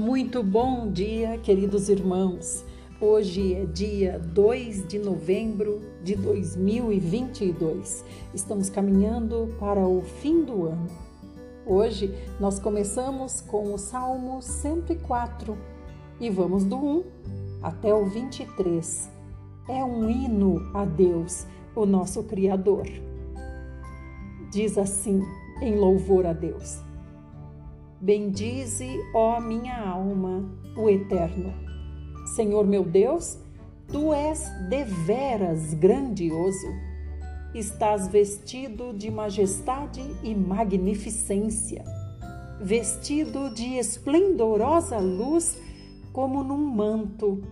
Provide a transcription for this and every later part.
Muito bom dia, queridos irmãos. Hoje é dia 2 de novembro de 2022. Estamos caminhando para o fim do ano. Hoje nós começamos com o Salmo 104 e vamos do 1 até o 23. É um hino a Deus, o nosso Criador. Diz assim, em louvor a Deus. Bendize, ó minha alma, o Eterno. Senhor meu Deus, tu és deveras grandioso. Estás vestido de majestade e magnificência, vestido de esplendorosa luz como num manto.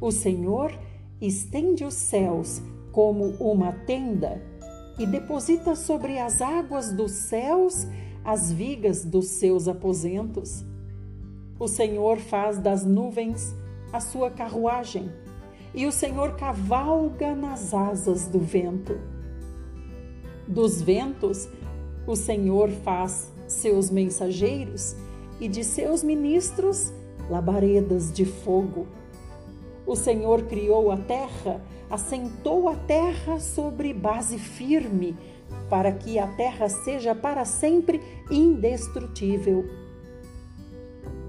O Senhor estende os céus como uma tenda e deposita sobre as águas dos céus as vigas dos seus aposentos. O Senhor faz das nuvens a sua carruagem, e o Senhor cavalga nas asas do vento. Dos ventos, o Senhor faz seus mensageiros, e de seus ministros labaredas de fogo. O Senhor criou a terra, assentou a terra sobre base firme, para que a terra seja para sempre indestrutível.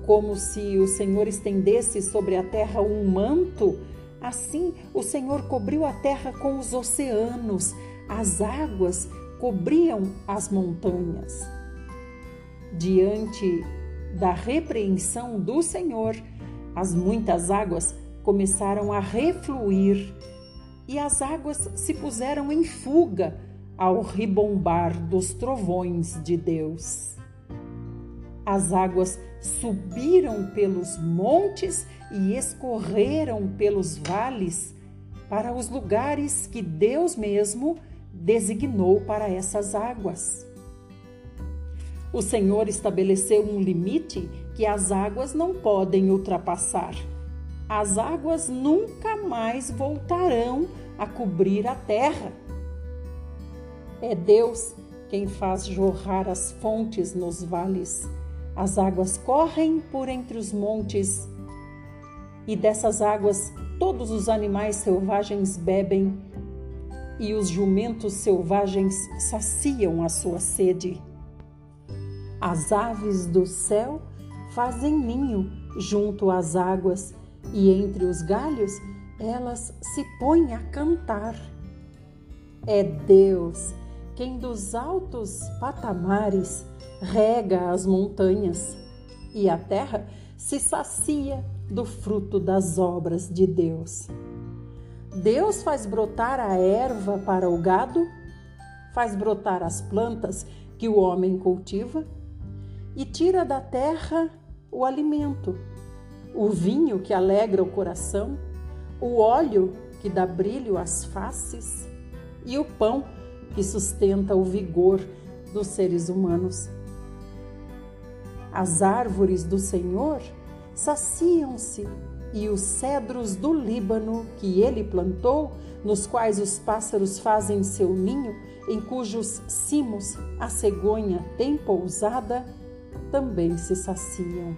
Como se o Senhor estendesse sobre a terra um manto, assim o Senhor cobriu a terra com os oceanos, as águas cobriam as montanhas. Diante da repreensão do Senhor, as muitas águas começaram a refluir e as águas se puseram em fuga ao ribombar dos trovões de Deus. As águas subiram pelos montes e escorreram pelos vales para os lugares que Deus mesmo designou para essas águas. O Senhor estabeleceu um limite que as águas não podem ultrapassar. As águas nunca mais voltarão a cobrir a terra é Deus quem faz jorrar as fontes nos vales. As águas correm por entre os montes, e dessas águas todos os animais selvagens bebem, e os jumentos selvagens saciam a sua sede. As aves do céu fazem ninho junto às águas, e entre os galhos elas se põem a cantar. É Deus quem dos altos patamares rega as montanhas, e a terra se sacia do fruto das obras de Deus. Deus faz brotar a erva para o gado, faz brotar as plantas que o homem cultiva e tira da terra o alimento, o vinho que alegra o coração, o óleo que dá brilho às faces e o pão que sustenta o vigor dos seres humanos. As árvores do Senhor saciam-se e os cedros do Líbano que ele plantou, nos quais os pássaros fazem seu ninho, em cujos cimos a cegonha tem pousada, também se saciam.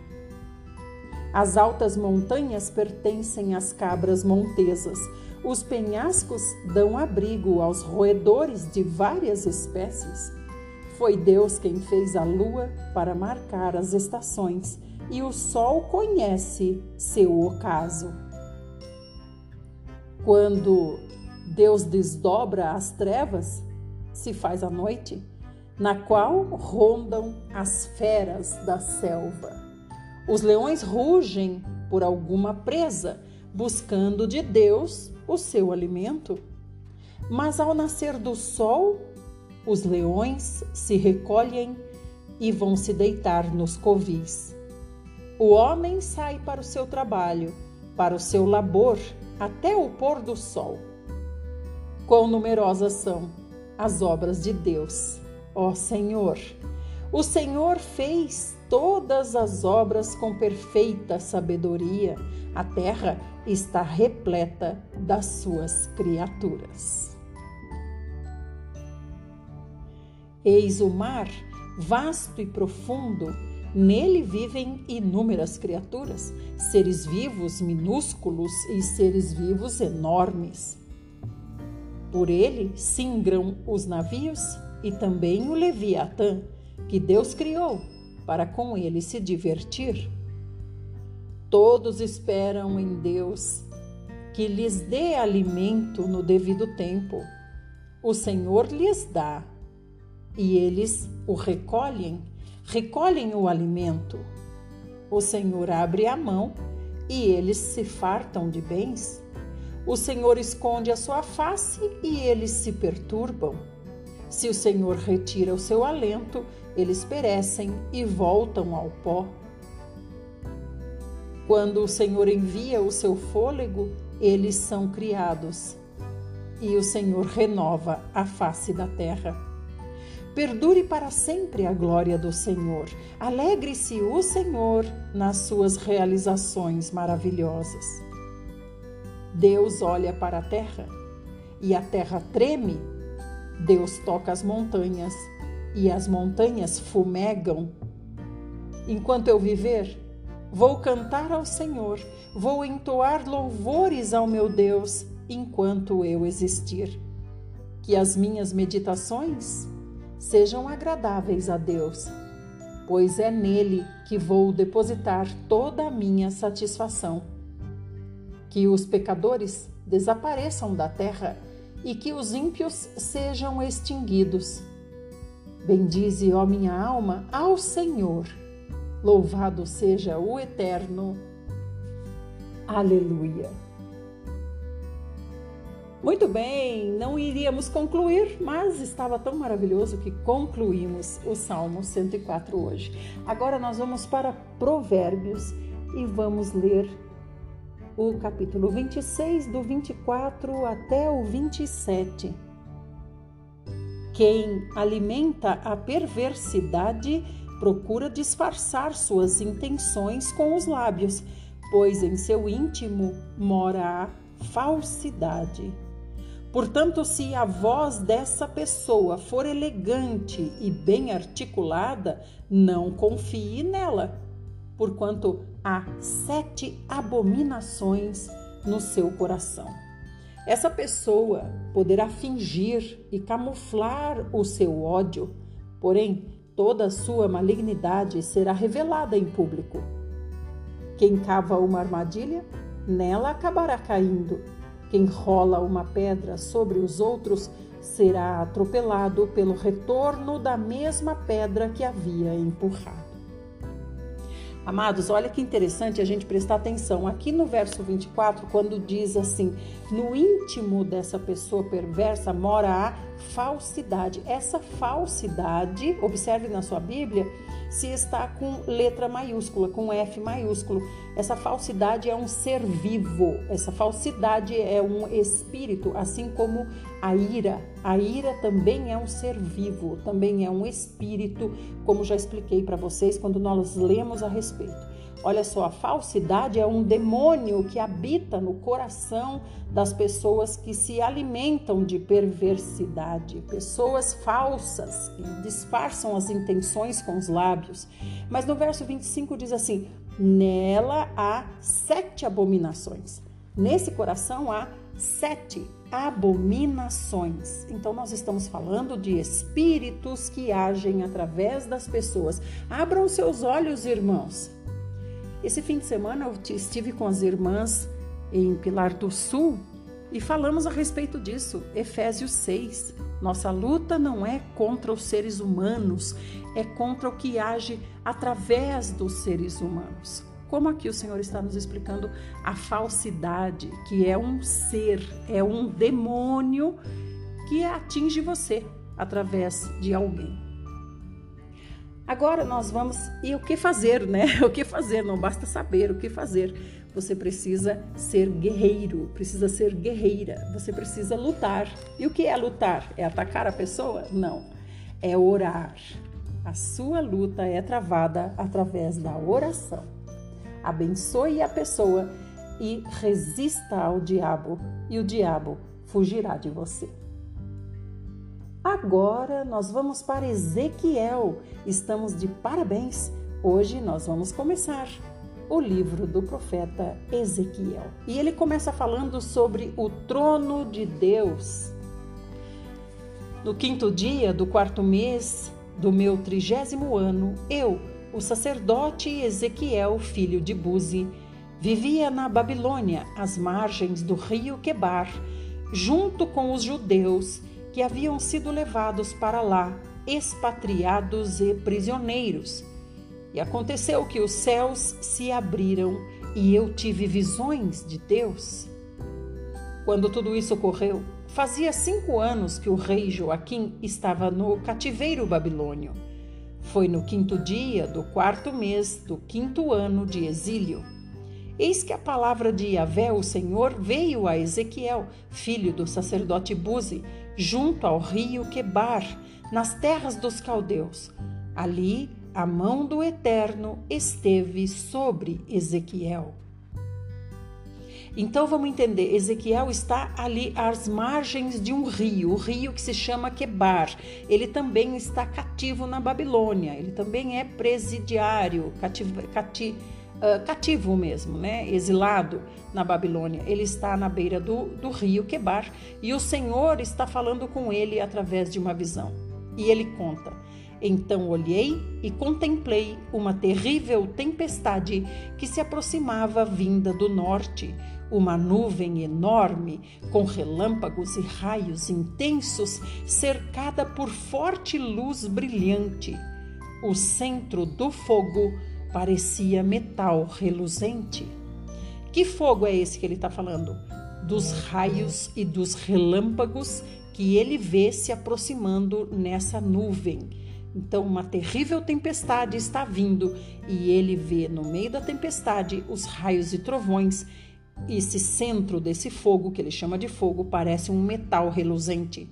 As altas montanhas pertencem às cabras montesas, os penhascos dão abrigo aos roedores de várias espécies. Foi Deus quem fez a lua para marcar as estações, e o sol conhece seu ocaso. Quando Deus desdobra as trevas, se faz a noite, na qual rondam as feras da selva. Os leões rugem por alguma presa, buscando de Deus o seu alimento. Mas ao nascer do sol, os leões se recolhem e vão se deitar nos covis. O homem sai para o seu trabalho, para o seu labor, até o pôr do sol. Quão numerosas são as obras de Deus, ó Senhor! O Senhor fez todas as obras com perfeita sabedoria. A terra está repleta das suas criaturas. Eis o mar, vasto e profundo, Nele vivem inúmeras criaturas, seres vivos minúsculos e seres vivos enormes. Por ele singram os navios e também o Leviatã, que Deus criou para com ele se divertir. Todos esperam em Deus que lhes dê alimento no devido tempo. O Senhor lhes dá e eles o recolhem recolhem o alimento. O Senhor abre a mão e eles se fartam de bens. O Senhor esconde a sua face e eles se perturbam. Se o Senhor retira o seu alento, eles perecem e voltam ao pó. Quando o Senhor envia o seu fôlego, eles são criados. E o Senhor renova a face da terra. Perdure para sempre a glória do Senhor. Alegre-se o Senhor nas suas realizações maravilhosas. Deus olha para a terra e a terra treme. Deus toca as montanhas e as montanhas fumegam. Enquanto eu viver, vou cantar ao Senhor, vou entoar louvores ao meu Deus enquanto eu existir. Que as minhas meditações sejam agradáveis a Deus, pois é nele que vou depositar toda a minha satisfação. Que os pecadores desapareçam da terra e que os ímpios sejam extinguidos. Bendize, ó minha alma, ao Senhor. Louvado seja o Eterno. Aleluia. Muito bem, não iríamos concluir, mas estava tão maravilhoso que concluímos o Salmo 104 hoje. Agora nós vamos para Provérbios e vamos ler o capítulo 26, do 24 até o 27. Quem alimenta a perversidade procura disfarçar suas intenções com os lábios, pois em seu íntimo mora a falsidade. Portanto, se a voz dessa pessoa for elegante e bem articulada, não confie nela, porquanto há sete abominações no seu coração. Essa pessoa poderá fingir e camuflar o seu ódio, porém toda a sua malignidade será revelada em público. Quem cava uma armadilha, nela acabará caindo quem rola uma pedra sobre os outros será atropelado pelo retorno da mesma pedra que havia empurrado. Amados, olha que interessante a gente prestar atenção aqui no verso 24, quando diz assim: no íntimo dessa pessoa perversa mora a falsidade. Essa falsidade, observe na sua Bíblia, se está com letra maiúscula, com F maiúsculo. Essa falsidade é um ser vivo, essa falsidade é um espírito, assim como a ira. A ira também é um ser vivo, também é um espírito, como já expliquei para vocês quando nós lemos a respeito. Olha só, a falsidade é um demônio que habita no coração das pessoas que se alimentam de perversidade, pessoas falsas que disfarçam as intenções com os lábios. Mas no verso 25 diz assim: nela há sete abominações. Nesse coração há sete abominações. Então, nós estamos falando de espíritos que agem através das pessoas. Abram seus olhos, irmãos. Esse fim de semana eu estive com as irmãs em Pilar do Sul e falamos a respeito disso. Efésios 6. Nossa luta não é contra os seres humanos, é contra o que age através dos seres humanos. Como aqui o Senhor está nos explicando a falsidade, que é um ser, é um demônio que atinge você através de alguém. Agora nós vamos. E o que fazer, né? O que fazer? Não basta saber o que fazer. Você precisa ser guerreiro, precisa ser guerreira, você precisa lutar. E o que é lutar? É atacar a pessoa? Não. É orar. A sua luta é travada através da oração. Abençoe a pessoa e resista ao diabo, e o diabo fugirá de você. Agora nós vamos para Ezequiel. Estamos de parabéns Hoje nós vamos começar o livro do profeta Ezequiel. E ele começa falando sobre o trono de Deus. No quinto dia do quarto mês do meu trigésimo ano, eu, o sacerdote Ezequiel, filho de Buzi, vivia na Babilônia, às margens do rio Quebar, junto com os judeus que haviam sido levados para lá, expatriados e prisioneiros e aconteceu que os céus se abriram e eu tive visões de Deus. Quando tudo isso ocorreu, fazia cinco anos que o rei Joaquim estava no cativeiro babilônio. Foi no quinto dia do quarto mês do quinto ano de exílio. Eis que a palavra de Yahvé, o Senhor, veio a Ezequiel, filho do sacerdote Buzi, junto ao rio Quebar, nas terras dos caldeus. Ali a mão do Eterno esteve sobre Ezequiel. Então vamos entender, Ezequiel está ali às margens de um rio, o rio que se chama Quebar. Ele também está cativo na Babilônia, ele também é presidiário, cativo, cati, uh, cativo mesmo, né? exilado na Babilônia. Ele está na beira do, do rio Quebar e o Senhor está falando com ele através de uma visão. E ele conta: então olhei e contemplei uma terrível tempestade que se aproximava vinda do norte, uma nuvem enorme, com relâmpagos e raios intensos, cercada por forte luz brilhante. O centro do fogo parecia metal reluzente. Que fogo é esse que ele está falando? Dos raios e dos relâmpagos que ele vê se aproximando nessa nuvem então, uma terrível tempestade está vindo e ele vê no meio da tempestade os raios e trovões. Esse centro desse fogo, que ele chama de fogo, parece um metal reluzente.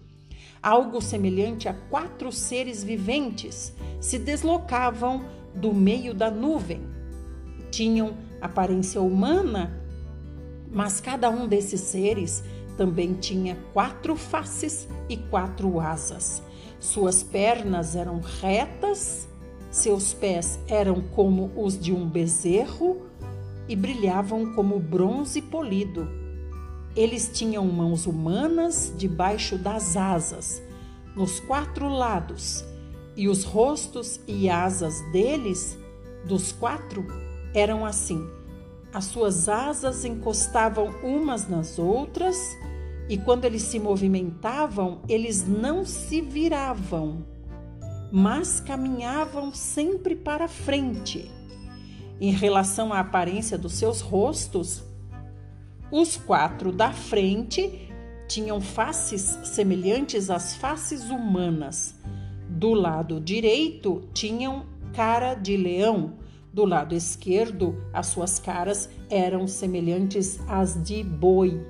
Algo semelhante a quatro seres viventes se deslocavam do meio da nuvem. Tinham aparência humana, mas cada um desses seres também tinha quatro faces e quatro asas. Suas pernas eram retas, seus pés eram como os de um bezerro e brilhavam como bronze polido. Eles tinham mãos humanas debaixo das asas, nos quatro lados, e os rostos e asas deles, dos quatro, eram assim. As suas asas encostavam umas nas outras e quando eles se movimentavam, eles não se viravam, mas caminhavam sempre para frente. Em relação à aparência dos seus rostos, os quatro da frente tinham faces semelhantes às faces humanas. Do lado direito tinham cara de leão, do lado esquerdo as suas caras eram semelhantes às de boi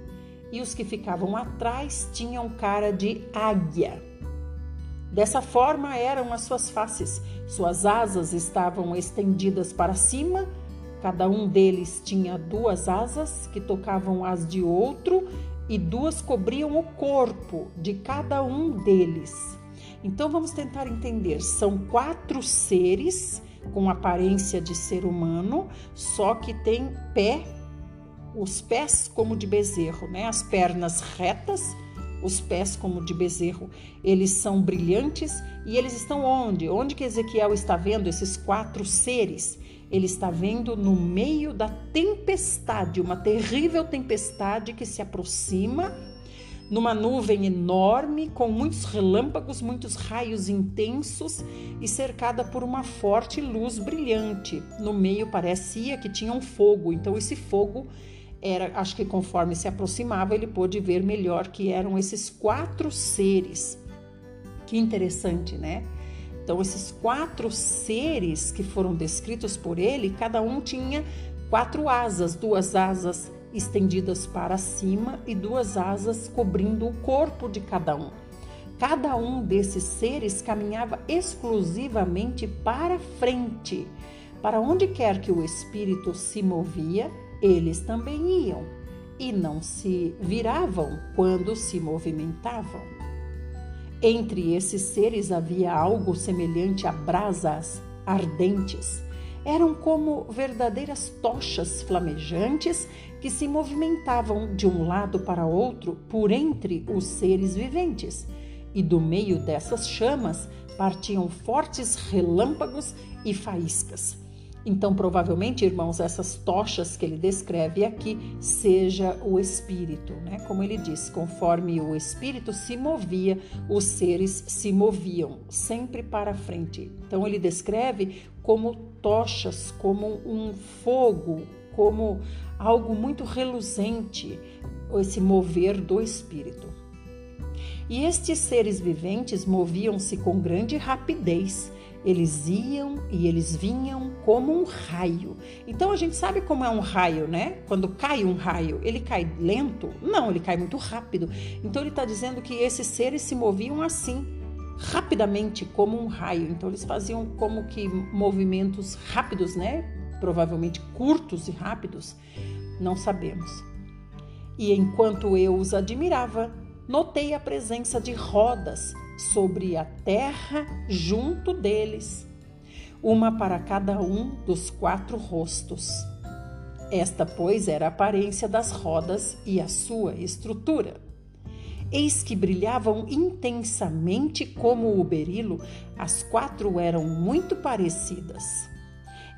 e os que ficavam atrás tinham cara de águia. Dessa forma eram as suas faces, suas asas estavam estendidas para cima, cada um deles tinha duas asas que tocavam as de outro e duas cobriam o corpo de cada um deles. Então vamos tentar entender: são quatro seres com aparência de ser humano, só que tem pé os pés como de bezerro, né? As pernas retas, os pés como de bezerro. Eles são brilhantes e eles estão onde? Onde que Ezequiel está vendo esses quatro seres? Ele está vendo no meio da tempestade, uma terrível tempestade que se aproxima numa nuvem enorme, com muitos relâmpagos, muitos raios intensos e cercada por uma forte luz brilhante. No meio parecia que tinha um fogo, então esse fogo era, acho que conforme se aproximava, ele pôde ver melhor que eram esses quatro seres. Que interessante, né? Então, esses quatro seres que foram descritos por ele, cada um tinha quatro asas, duas asas estendidas para cima e duas asas cobrindo o corpo de cada um. Cada um desses seres caminhava exclusivamente para frente. Para onde quer que o espírito se movia, eles também iam e não se viravam quando se movimentavam. Entre esses seres havia algo semelhante a brasas ardentes. Eram como verdadeiras tochas flamejantes que se movimentavam de um lado para outro por entre os seres viventes. E do meio dessas chamas partiam fortes relâmpagos e faíscas. Então, provavelmente, irmãos, essas tochas que ele descreve aqui seja o espírito, né? Como ele diz, conforme o espírito se movia, os seres se moviam sempre para frente. Então, ele descreve como tochas, como um fogo, como algo muito reluzente, esse mover do espírito. E estes seres viventes moviam-se com grande rapidez eles iam e eles vinham como um raio. Então a gente sabe como é um raio, né? Quando cai um raio, ele cai lento? Não, ele cai muito rápido. Então ele está dizendo que esses seres se moviam assim, rapidamente, como um raio. Então eles faziam como que movimentos rápidos, né? Provavelmente curtos e rápidos. Não sabemos. E enquanto eu os admirava, notei a presença de rodas sobre a terra junto deles, uma para cada um dos quatro rostos. Esta, pois, era a aparência das rodas e a sua estrutura. Eis que brilhavam intensamente como o berilo, as quatro eram muito parecidas.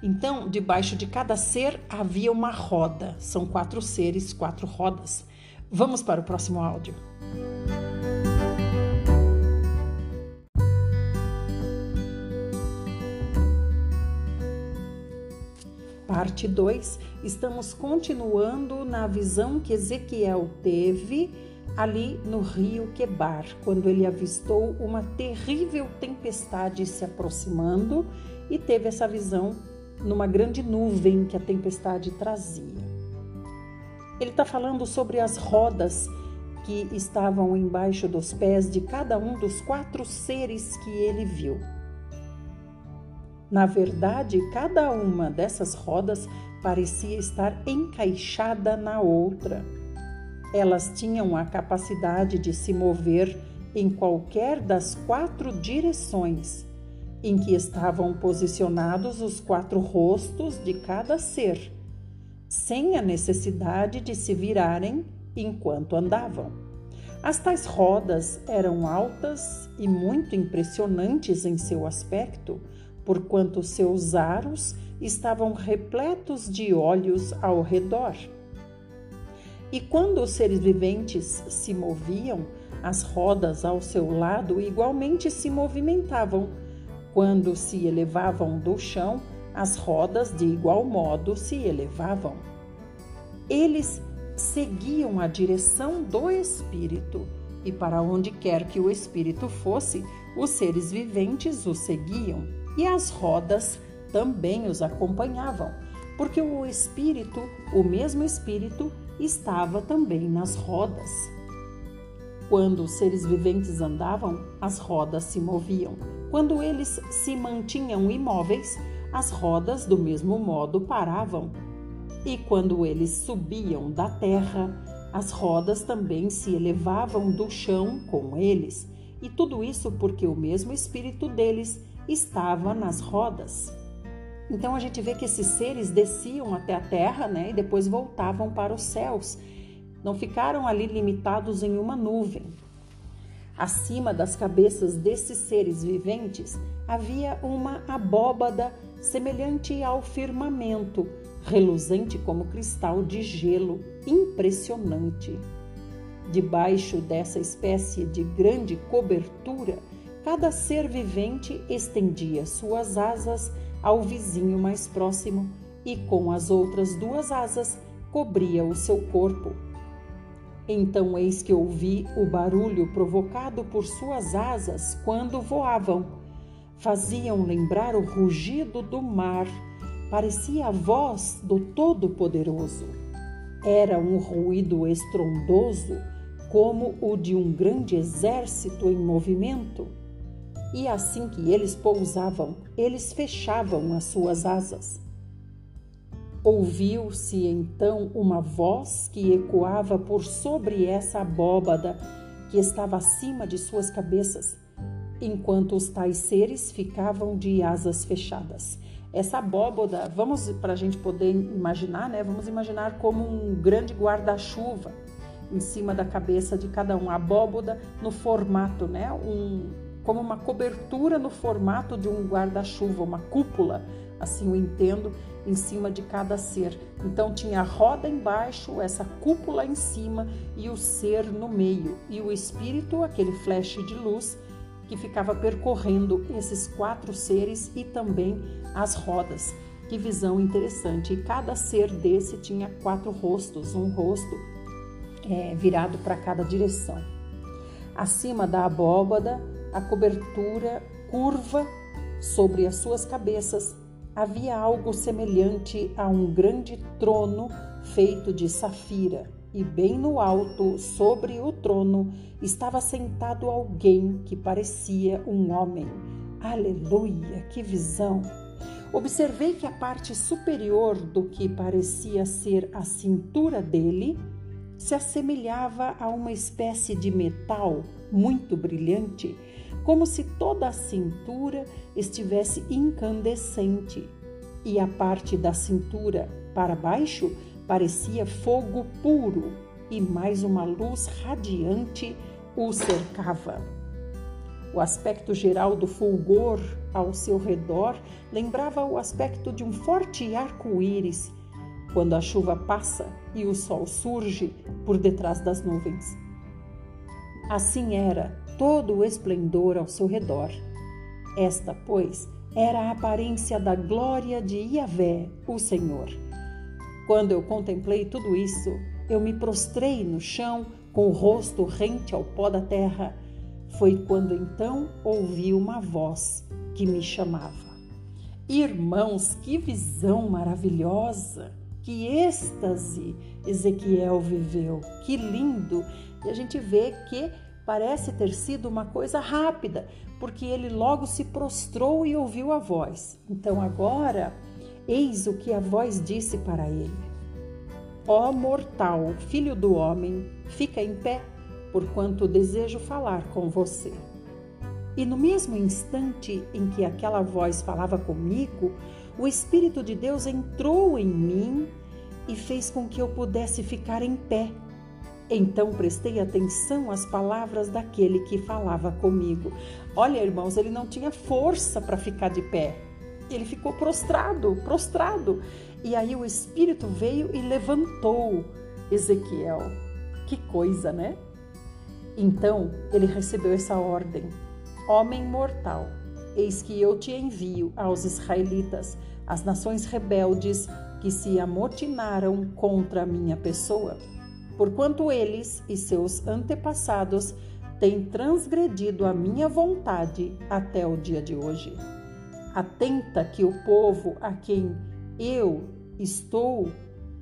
Então, debaixo de cada ser havia uma roda. São quatro seres, quatro rodas. Vamos para o próximo áudio. parte 2, estamos continuando na visão que Ezequiel teve ali no rio Quebar, quando ele avistou uma terrível tempestade se aproximando e teve essa visão numa grande nuvem que a tempestade trazia. Ele está falando sobre as rodas que estavam embaixo dos pés de cada um dos quatro seres que ele viu. Na verdade, cada uma dessas rodas parecia estar encaixada na outra. Elas tinham a capacidade de se mover em qualquer das quatro direções em que estavam posicionados os quatro rostos de cada ser, sem a necessidade de se virarem enquanto andavam. As tais rodas eram altas e muito impressionantes em seu aspecto porquanto seus aros estavam repletos de olhos ao redor. E quando os seres viventes se moviam, as rodas ao seu lado igualmente se movimentavam. Quando se elevavam do chão, as rodas de igual modo se elevavam. Eles seguiam a direção do Espírito, e para onde quer que o Espírito fosse, os seres viventes o seguiam e as rodas também os acompanhavam, porque o Espírito, o mesmo Espírito, estava também nas rodas. Quando os seres viventes andavam, as rodas se moviam. Quando eles se mantinham imóveis, as rodas do mesmo modo paravam. E quando eles subiam da terra, as rodas também se elevavam do chão com eles. E tudo isso porque o mesmo espírito deles estava nas rodas. Então a gente vê que esses seres desciam até a terra né, e depois voltavam para os céus. Não ficaram ali limitados em uma nuvem. Acima das cabeças desses seres viventes havia uma abóbada semelhante ao firmamento, reluzente como cristal de gelo, impressionante. Debaixo dessa espécie de grande cobertura Cada ser vivente estendia suas asas ao vizinho mais próximo e com as outras duas asas cobria o seu corpo. Então eis que ouvi o barulho provocado por suas asas quando voavam. Faziam lembrar o rugido do mar, parecia a voz do Todo-Poderoso. Era um ruído estrondoso, como o de um grande exército em movimento e assim que eles pousavam, eles fechavam as suas asas. Ouviu-se então uma voz que ecoava por sobre essa abóbada que estava acima de suas cabeças, enquanto os tais seres ficavam de asas fechadas. Essa abóboda, vamos para a gente poder imaginar, né? Vamos imaginar como um grande guarda-chuva em cima da cabeça de cada um. A abóboda no formato, né? Um, como uma cobertura no formato de um guarda-chuva, uma cúpula, assim eu entendo, em cima de cada ser. Então tinha a roda embaixo, essa cúpula em cima e o ser no meio. E o espírito, aquele flash de luz, que ficava percorrendo esses quatro seres e também as rodas. Que visão interessante! E cada ser desse tinha quatro rostos, um rosto é, virado para cada direção. Acima da abóbada, a cobertura curva sobre as suas cabeças havia algo semelhante a um grande trono feito de safira, e bem no alto, sobre o trono, estava sentado alguém que parecia um homem. Aleluia! Que visão! Observei que a parte superior do que parecia ser a cintura dele se assemelhava a uma espécie de metal muito brilhante como se toda a cintura estivesse incandescente e a parte da cintura para baixo parecia fogo puro e mais uma luz radiante o cercava. O aspecto geral do fulgor ao seu redor lembrava o aspecto de um forte arco-íris quando a chuva passa e o sol surge por detrás das nuvens. Assim era todo o esplendor ao seu redor. Esta, pois, era a aparência da glória de Iavé, o Senhor. Quando eu contemplei tudo isso, eu me prostrei no chão com o rosto rente ao pó da terra. Foi quando então ouvi uma voz que me chamava. Irmãos, que visão maravilhosa! Que êxtase Ezequiel viveu! Que lindo! E a gente vê que parece ter sido uma coisa rápida, porque ele logo se prostrou e ouviu a voz. Então agora, eis o que a voz disse para ele: Ó mortal, filho do homem, fica em pé, porquanto desejo falar com você. E no mesmo instante em que aquela voz falava comigo, o Espírito de Deus entrou em mim e fez com que eu pudesse ficar em pé. Então prestei atenção às palavras daquele que falava comigo. Olha, irmãos, ele não tinha força para ficar de pé. Ele ficou prostrado, prostrado. E aí o Espírito veio e levantou Ezequiel. Que coisa, né? Então ele recebeu essa ordem: Homem mortal, eis que eu te envio aos israelitas, as nações rebeldes que se amotinaram contra a minha pessoa porquanto eles e seus antepassados têm transgredido a minha vontade até o dia de hoje. Atenta que o povo a quem eu estou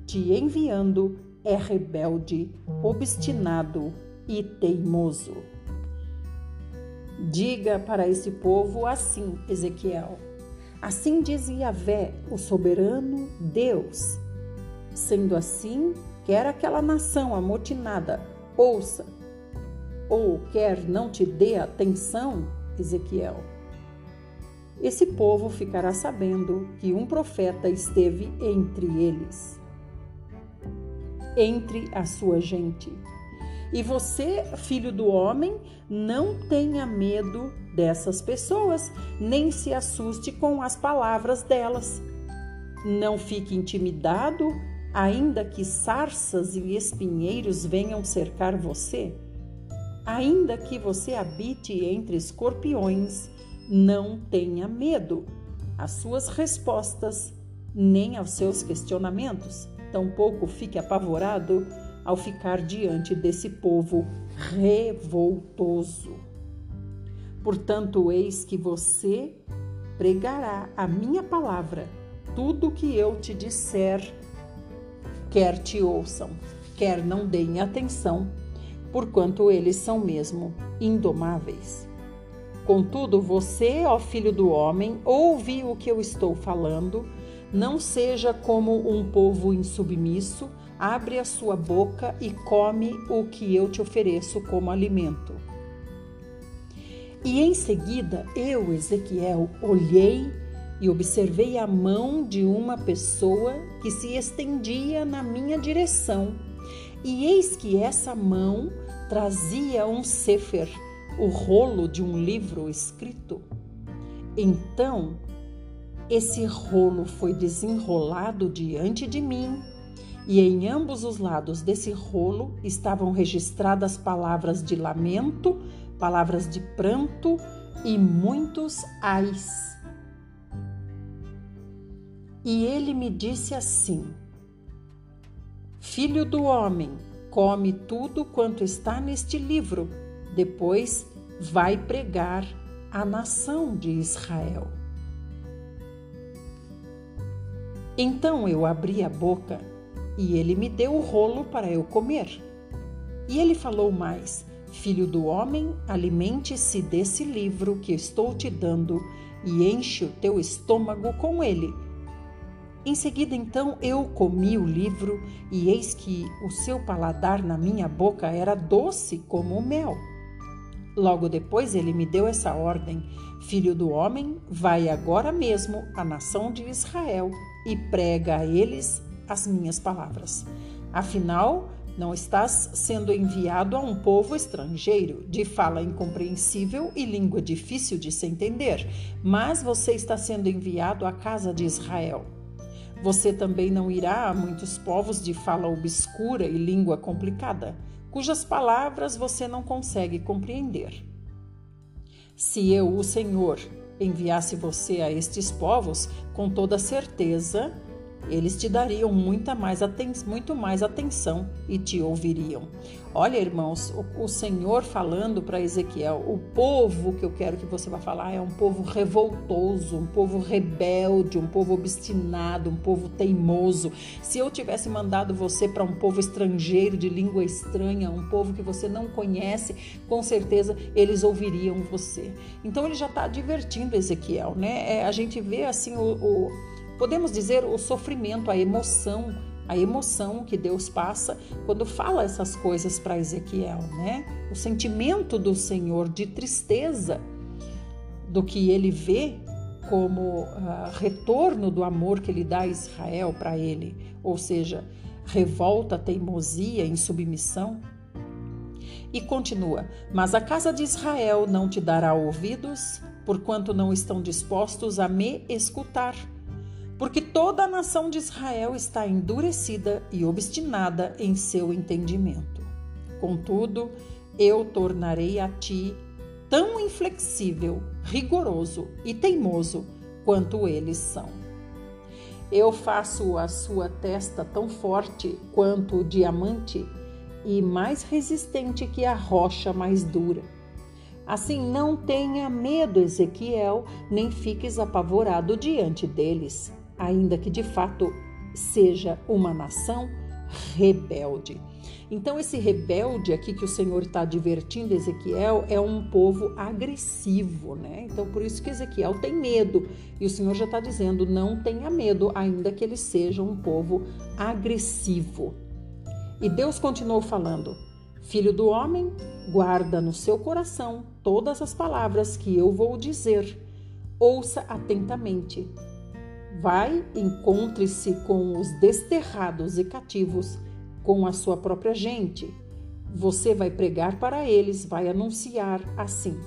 te enviando é rebelde, obstinado e teimoso. Diga para esse povo assim, Ezequiel. Assim diz Yahvé, o soberano Deus. Sendo assim, quer aquela nação amotinada ouça, ou quer não te dê atenção, Ezequiel, esse povo ficará sabendo que um profeta esteve entre eles, entre a sua gente. E você, filho do homem, não tenha medo dessas pessoas, nem se assuste com as palavras delas. Não fique intimidado ainda que sarças e espinheiros venham cercar você, ainda que você habite entre escorpiões, não tenha medo às suas respostas, nem aos seus questionamentos. Tampouco fique apavorado ao ficar diante desse povo revoltoso. Portanto, eis que você pregará a minha palavra, tudo o que eu te disser quer te ouçam, quer não deem atenção, porquanto eles são mesmo indomáveis. Contudo, você, ó filho do homem, ouve o que eu estou falando, não seja como um povo insubmisso, abre a sua boca e come o que eu te ofereço como alimento. E em seguida eu, Ezequiel, olhei e observei a mão de uma pessoa que se estendia na minha direção. E eis que essa mão trazia um sefer, o rolo de um livro escrito. Então, esse rolo foi desenrolado diante de mim, e em ambos os lados desse rolo estavam registradas palavras de lamento, palavras de pranto e muitos ais. E ele me disse assim: Filho do homem, come tudo quanto está neste livro, depois vai pregar à nação de Israel. Então eu abri a boca e ele me deu o rolo para eu comer. E ele falou mais: Filho do homem, alimente-se desse livro que estou te dando e enche o teu estômago com ele em seguida, então, eu comi o livro e eis que o seu paladar na minha boca era doce como o mel. Logo depois, ele me deu essa ordem: Filho do homem, vai agora mesmo à nação de Israel e prega a eles as minhas palavras. Afinal, não estás sendo enviado a um povo estrangeiro, de fala incompreensível e língua difícil de se entender, mas você está sendo enviado à casa de Israel. Você também não irá a muitos povos de fala obscura e língua complicada, cujas palavras você não consegue compreender. Se eu, o Senhor, enviasse você a estes povos, com toda certeza eles te dariam muita mais muito mais atenção e te ouviriam. Olha, irmãos, o, o Senhor falando para Ezequiel: o povo que eu quero que você vá falar é um povo revoltoso, um povo rebelde, um povo obstinado, um povo teimoso. Se eu tivesse mandado você para um povo estrangeiro, de língua estranha, um povo que você não conhece, com certeza eles ouviriam você. Então ele já está advertindo Ezequiel, né? É, a gente vê assim o, o Podemos dizer o sofrimento, a emoção, a emoção que Deus passa quando fala essas coisas para Ezequiel, né? O sentimento do Senhor de tristeza do que ele vê como uh, retorno do amor que ele dá a Israel para ele, ou seja, revolta, teimosia, insubmissão. E continua: Mas a casa de Israel não te dará ouvidos, porquanto não estão dispostos a me escutar porque toda a nação de Israel está endurecida e obstinada em seu entendimento. Contudo, eu tornarei a ti tão inflexível, rigoroso e teimoso quanto eles são. Eu faço a sua testa tão forte quanto o diamante e mais resistente que a rocha mais dura. Assim, não tenha medo, Ezequiel, nem fiques apavorado diante deles ainda que de fato seja uma nação rebelde. Então, esse rebelde aqui que o Senhor está advertindo Ezequiel é um povo agressivo, né? Então, por isso que Ezequiel tem medo. E o Senhor já está dizendo: não tenha medo, ainda que eles sejam um povo agressivo. E Deus continuou falando: Filho do homem, guarda no seu coração todas as palavras que eu vou dizer. Ouça atentamente Vai, encontre-se com os desterrados e cativos, com a sua própria gente. Você vai pregar para eles, vai anunciar assim.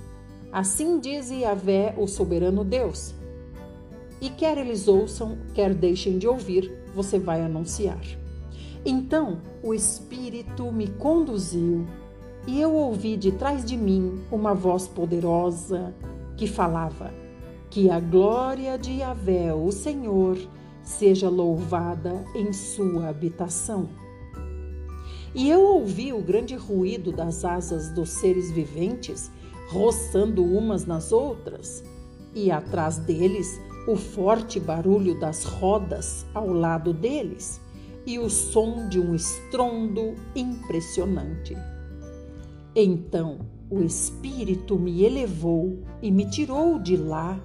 Assim diz Yahvé, o soberano Deus. E quer eles ouçam, quer deixem de ouvir, você vai anunciar. Então o Espírito me conduziu e eu ouvi de trás de mim uma voz poderosa que falava: que a glória de Yahvé, o Senhor, seja louvada em sua habitação. E eu ouvi o grande ruído das asas dos seres viventes roçando umas nas outras, e atrás deles o forte barulho das rodas ao lado deles e o som de um estrondo impressionante. Então o Espírito me elevou e me tirou de lá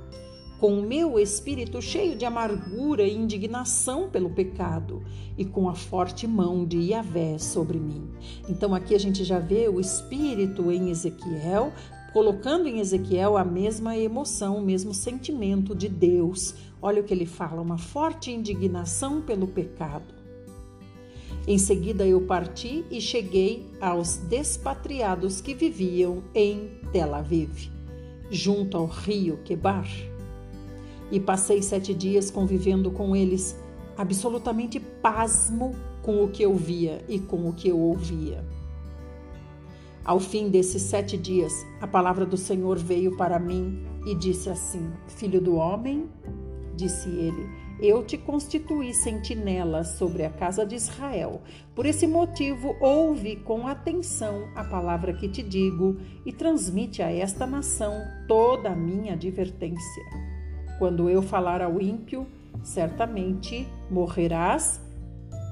com o meu espírito cheio de amargura e indignação pelo pecado e com a forte mão de Yahvé sobre mim. Então aqui a gente já vê o espírito em Ezequiel colocando em Ezequiel a mesma emoção, o mesmo sentimento de Deus. Olha o que ele fala: uma forte indignação pelo pecado. Em seguida eu parti e cheguei aos despatriados que viviam em Tel Aviv, junto ao rio Quebar. E passei sete dias convivendo com eles, absolutamente pasmo com o que eu via e com o que eu ouvia. Ao fim desses sete dias, a palavra do Senhor veio para mim e disse assim: Filho do homem, disse ele, eu te constituí sentinela sobre a casa de Israel. Por esse motivo, ouve com atenção a palavra que te digo e transmite a esta nação toda a minha advertência. Quando eu falar ao ímpio, certamente morrerás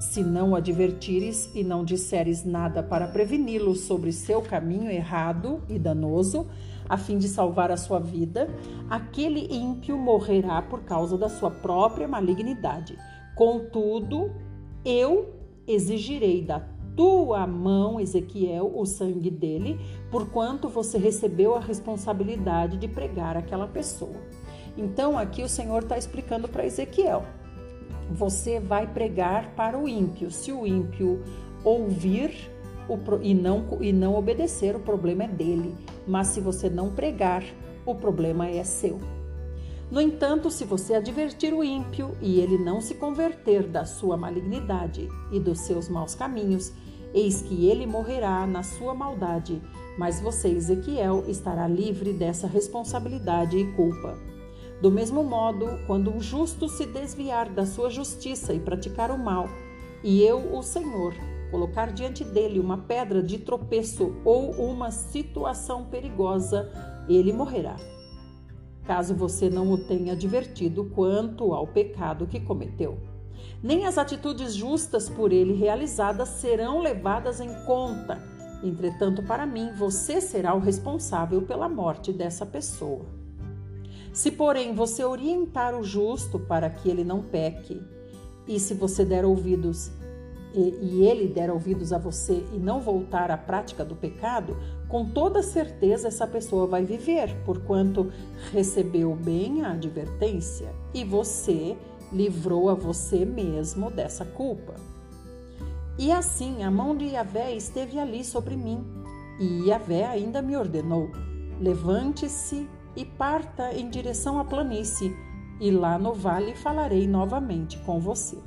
se não advertires e não disseres nada para preveni-lo sobre seu caminho errado e danoso, a fim de salvar a sua vida, aquele ímpio morrerá por causa da sua própria malignidade. Contudo, eu exigirei da tua mão, Ezequiel, o sangue dele, porquanto você recebeu a responsabilidade de pregar aquela pessoa. Então, aqui o Senhor está explicando para Ezequiel: você vai pregar para o ímpio. Se o ímpio ouvir o, e, não, e não obedecer, o problema é dele. Mas se você não pregar, o problema é seu. No entanto, se você advertir o ímpio e ele não se converter da sua malignidade e dos seus maus caminhos, eis que ele morrerá na sua maldade, mas você, Ezequiel, estará livre dessa responsabilidade e culpa. Do mesmo modo, quando um justo se desviar da sua justiça e praticar o mal, e eu, o Senhor, colocar diante dele uma pedra de tropeço ou uma situação perigosa, ele morrerá. Caso você não o tenha advertido quanto ao pecado que cometeu. Nem as atitudes justas por ele realizadas serão levadas em conta. Entretanto, para mim, você será o responsável pela morte dessa pessoa. Se, porém, você orientar o justo para que ele não peque, e se você der ouvidos e, e ele der ouvidos a você e não voltar à prática do pecado, com toda certeza essa pessoa vai viver, porquanto recebeu bem a advertência e você livrou a você mesmo dessa culpa. E assim a mão de Yahvé esteve ali sobre mim, e Yahvé ainda me ordenou: levante-se e parta em direção à planície, e lá no vale falarei novamente com você.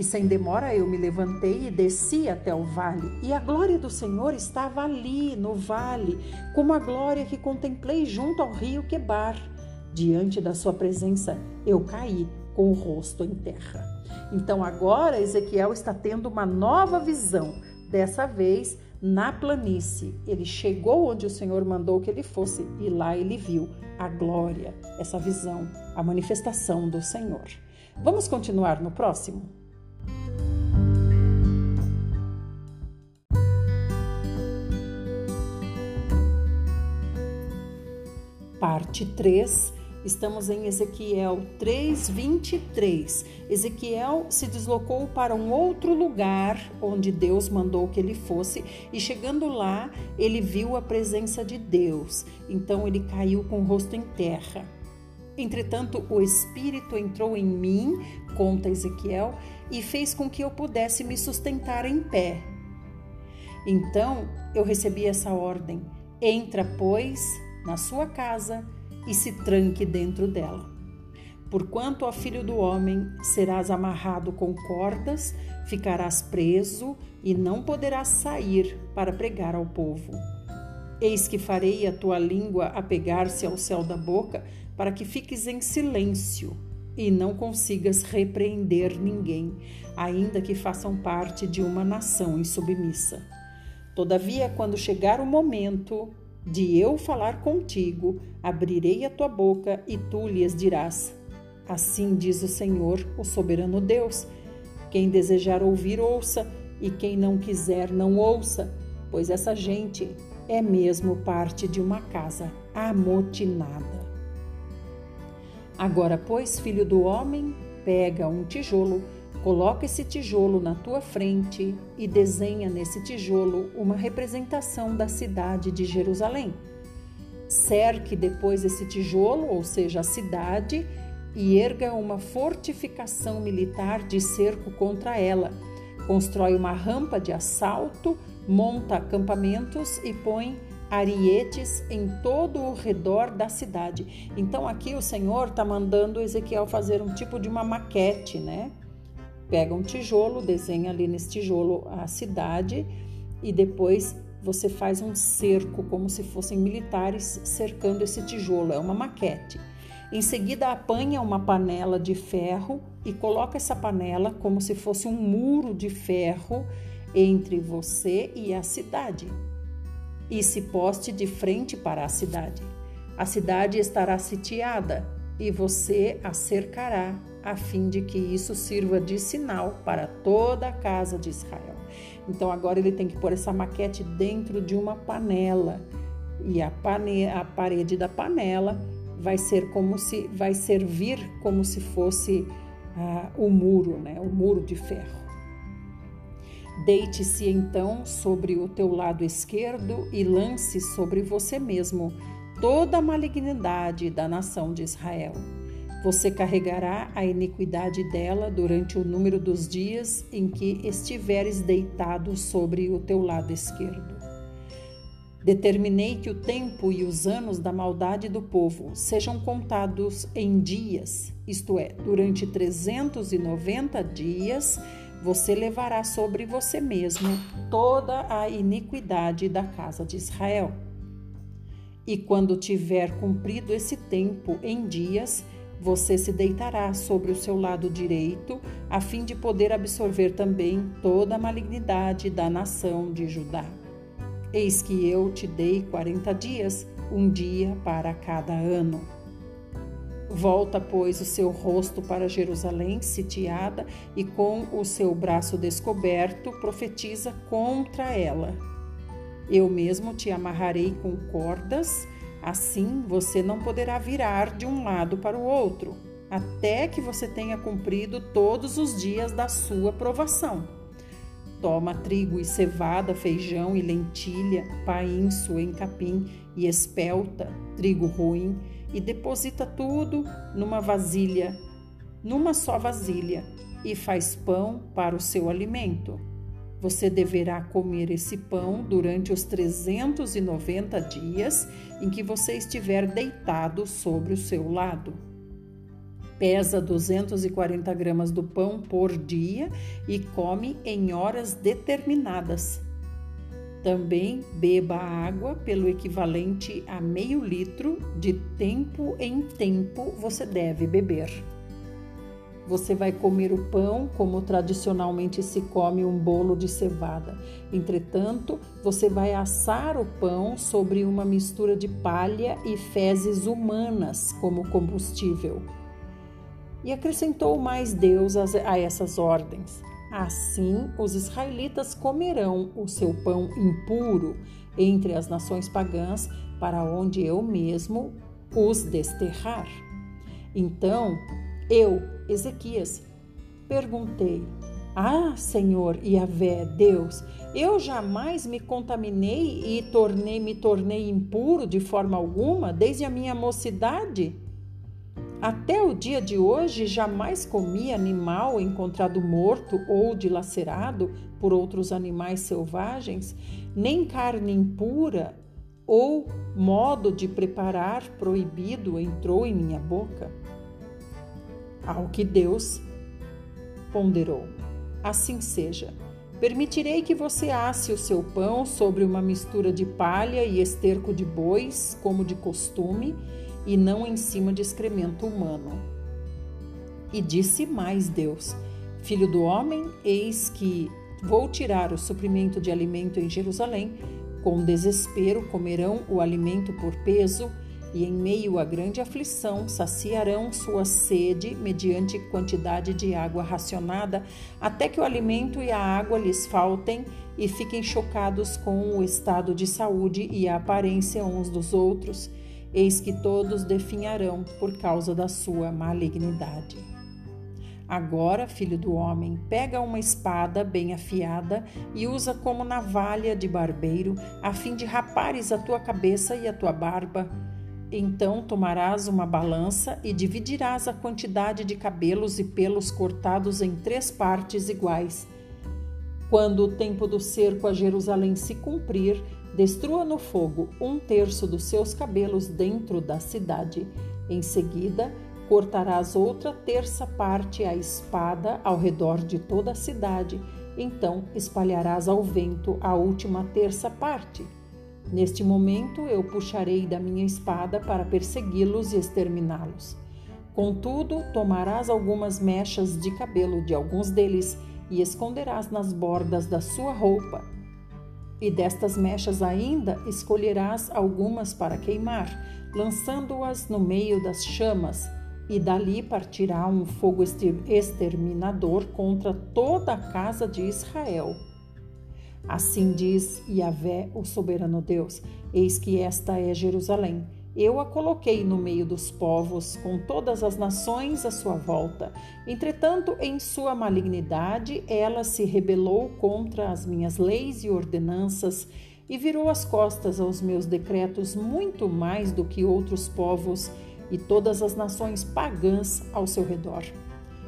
E sem demora eu me levantei e desci até o vale, e a glória do Senhor estava ali no vale, como a glória que contemplei junto ao rio Quebar. Diante da sua presença eu caí com o rosto em terra. Então agora Ezequiel está tendo uma nova visão, dessa vez na planície. Ele chegou onde o Senhor mandou que ele fosse e lá ele viu a glória, essa visão, a manifestação do Senhor. Vamos continuar no próximo? Parte 3. Estamos em Ezequiel 3:23. Ezequiel se deslocou para um outro lugar onde Deus mandou que ele fosse, e chegando lá, ele viu a presença de Deus. Então ele caiu com o rosto em terra. Entretanto, o Espírito entrou em mim, conta Ezequiel, e fez com que eu pudesse me sustentar em pé. Então eu recebi essa ordem: entra, pois, na sua casa e se tranque dentro dela. Porquanto, ó filho do homem, serás amarrado com cordas, ficarás preso e não poderás sair para pregar ao povo. Eis que farei a tua língua apegar-se ao céu da boca, para que fiques em silêncio e não consigas repreender ninguém, ainda que façam parte de uma nação insubmissa. Todavia, quando chegar o momento, de eu falar contigo, abrirei a tua boca e tu lhes dirás: Assim diz o Senhor, o soberano Deus. Quem desejar ouvir, ouça, e quem não quiser, não ouça, pois essa gente é mesmo parte de uma casa amotinada. Agora, pois, filho do homem, pega um tijolo Coloca esse tijolo na tua frente e desenha nesse tijolo uma representação da cidade de Jerusalém. Cerque depois esse tijolo, ou seja, a cidade, e erga uma fortificação militar de cerco contra ela. Constrói uma rampa de assalto, monta acampamentos e põe arietes em todo o redor da cidade. Então aqui o Senhor está mandando Ezequiel fazer um tipo de uma maquete, né? Pega um tijolo, desenha ali nesse tijolo a cidade e depois você faz um cerco como se fossem militares cercando esse tijolo. É uma maquete. Em seguida, apanha uma panela de ferro e coloca essa panela como se fosse um muro de ferro entre você e a cidade. E se poste de frente para a cidade. A cidade estará sitiada e você a cercará, a fim de que isso sirva de sinal para toda a casa de Israel. Então agora ele tem que pôr essa maquete dentro de uma panela e a, pane a parede da panela vai ser como se vai servir como se fosse uh, o muro, né? O muro de ferro. Deite-se então sobre o teu lado esquerdo e lance sobre você mesmo toda a malignidade da nação de Israel. Você carregará a iniquidade dela durante o número dos dias em que estiveres deitado sobre o teu lado esquerdo. Determinei que o tempo e os anos da maldade do povo sejam contados em dias, isto é, durante 390 dias você levará sobre você mesmo toda a iniquidade da casa de Israel. E quando tiver cumprido esse tempo em dias, você se deitará sobre o seu lado direito, a fim de poder absorver também toda a malignidade da nação de Judá. Eis que eu te dei quarenta dias, um dia para cada ano. Volta, pois, o seu rosto para Jerusalém, sitiada, e com o seu braço descoberto, profetiza contra ela. Eu mesmo te amarrarei com cordas, assim você não poderá virar de um lado para o outro, até que você tenha cumprido todos os dias da sua provação. Toma trigo e cevada, feijão e lentilha, painço capim e espelta, trigo ruim, e deposita tudo numa vasilha, numa só vasilha, e faz pão para o seu alimento. Você deverá comer esse pão durante os 390 dias em que você estiver deitado sobre o seu lado pesa 240 gramas do pão por dia e come em horas determinadas. Também beba água pelo equivalente a meio litro de tempo em tempo você deve beber. Você vai comer o pão como tradicionalmente se come um bolo de cevada. Entretanto, você vai assar o pão sobre uma mistura de palha e fezes humanas como combustível. E acrescentou mais Deus a essas ordens. Assim, os israelitas comerão o seu pão impuro entre as nações pagãs, para onde eu mesmo os desterrar. Então, eu, Ezequias, perguntei: Ah, Senhor Yahvé, Deus, eu jamais me contaminei e tornei me tornei impuro de forma alguma desde a minha mocidade? Até o dia de hoje, jamais comi animal encontrado morto ou dilacerado por outros animais selvagens, nem carne impura ou modo de preparar proibido entrou em minha boca. Ao que Deus ponderou: Assim seja. Permitirei que você asse o seu pão sobre uma mistura de palha e esterco de bois, como de costume, e não em cima de excremento humano. E disse mais Deus: Filho do homem, eis que vou tirar o suprimento de alimento em Jerusalém. Com desespero comerão o alimento por peso, e em meio a grande aflição saciarão sua sede mediante quantidade de água racionada, até que o alimento e a água lhes faltem e fiquem chocados com o estado de saúde e a aparência uns dos outros eis que todos definharão por causa da sua malignidade. Agora, filho do homem, pega uma espada bem afiada e usa como navalha de barbeiro, a fim de rapares a tua cabeça e a tua barba. Então tomarás uma balança e dividirás a quantidade de cabelos e pelos cortados em três partes iguais. Quando o tempo do cerco a Jerusalém se cumprir, destrua no fogo um terço dos seus cabelos dentro da cidade. Em seguida, cortarás outra terça parte à espada ao redor de toda a cidade, então espalharás ao vento a última terça parte. Neste momento eu puxarei da minha espada para persegui-los e exterminá-los. Contudo, tomarás algumas mechas de cabelo de alguns deles e esconderás nas bordas da sua roupa. E destas mechas ainda escolherás algumas para queimar, lançando-as no meio das chamas e dali partirá um fogo exterminador contra toda a casa de Israel. Assim diz Yahvé, o soberano Deus: Eis que esta é Jerusalém. Eu a coloquei no meio dos povos, com todas as nações à sua volta. Entretanto, em sua malignidade, ela se rebelou contra as minhas leis e ordenanças e virou as costas aos meus decretos muito mais do que outros povos e todas as nações pagãs ao seu redor.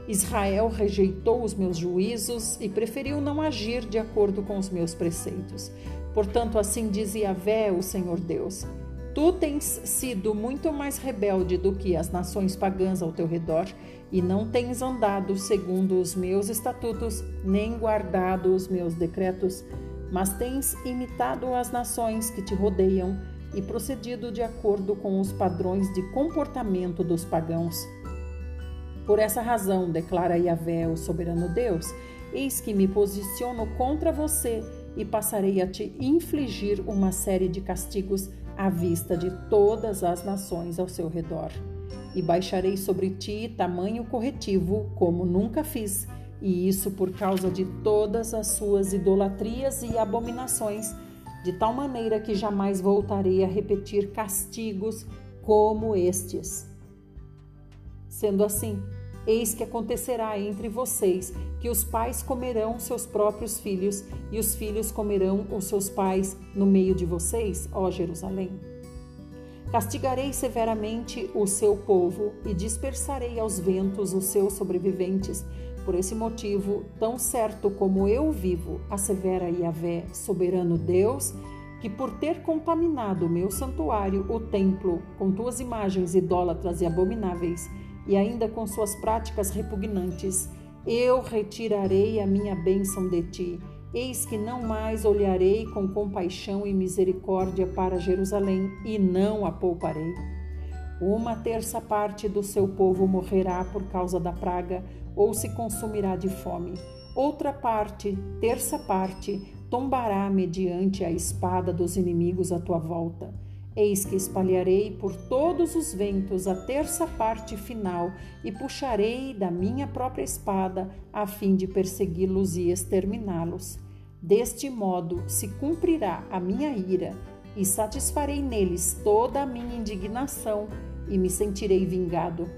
Israel rejeitou os meus juízos e preferiu não agir de acordo com os meus preceitos. Portanto, assim diz Yahvé, o Senhor Deus: Tu tens sido muito mais rebelde do que as nações pagãs ao teu redor, e não tens andado segundo os meus estatutos, nem guardado os meus decretos, mas tens imitado as nações que te rodeiam e procedido de acordo com os padrões de comportamento dos pagãos. Por essa razão, declara Yahvé, o soberano Deus, eis que me posiciono contra você e passarei a te infligir uma série de castigos à vista de todas as nações ao seu redor. E baixarei sobre ti tamanho corretivo como nunca fiz, e isso por causa de todas as suas idolatrias e abominações de tal maneira que jamais voltarei a repetir castigos como estes. Sendo assim, eis que acontecerá entre vocês que os pais comerão seus próprios filhos e os filhos comerão os seus pais no meio de vocês, ó Jerusalém. Castigarei severamente o seu povo e dispersarei aos ventos os seus sobreviventes, por esse motivo, tão certo como eu vivo, assevera Yahvé, soberano Deus, que por ter contaminado o meu santuário, o templo, com tuas imagens idólatras e abomináveis, e ainda com suas práticas repugnantes, eu retirarei a minha bênção de ti. Eis que não mais olharei com compaixão e misericórdia para Jerusalém, e não a pouparei. Uma terça parte do seu povo morrerá por causa da praga, ou se consumirá de fome. Outra parte, terça parte, tombará mediante a espada dos inimigos à tua volta. Eis que espalharei por todos os ventos a terça parte final e puxarei da minha própria espada a fim de persegui-los e exterminá-los. Deste modo se cumprirá a minha ira e satisfarei neles toda a minha indignação e me sentirei vingado.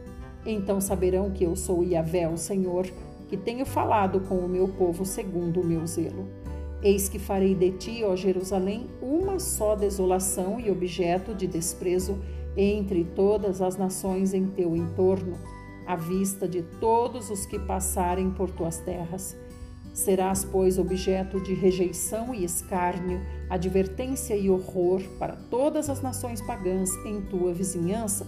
Então saberão que eu sou Yahvé, o Senhor, que tenho falado com o meu povo segundo o meu zelo. Eis que farei de ti, ó Jerusalém, uma só desolação e objeto de desprezo entre todas as nações em teu entorno, à vista de todos os que passarem por tuas terras. Serás, pois, objeto de rejeição e escárnio, advertência e horror para todas as nações pagãs em tua vizinhança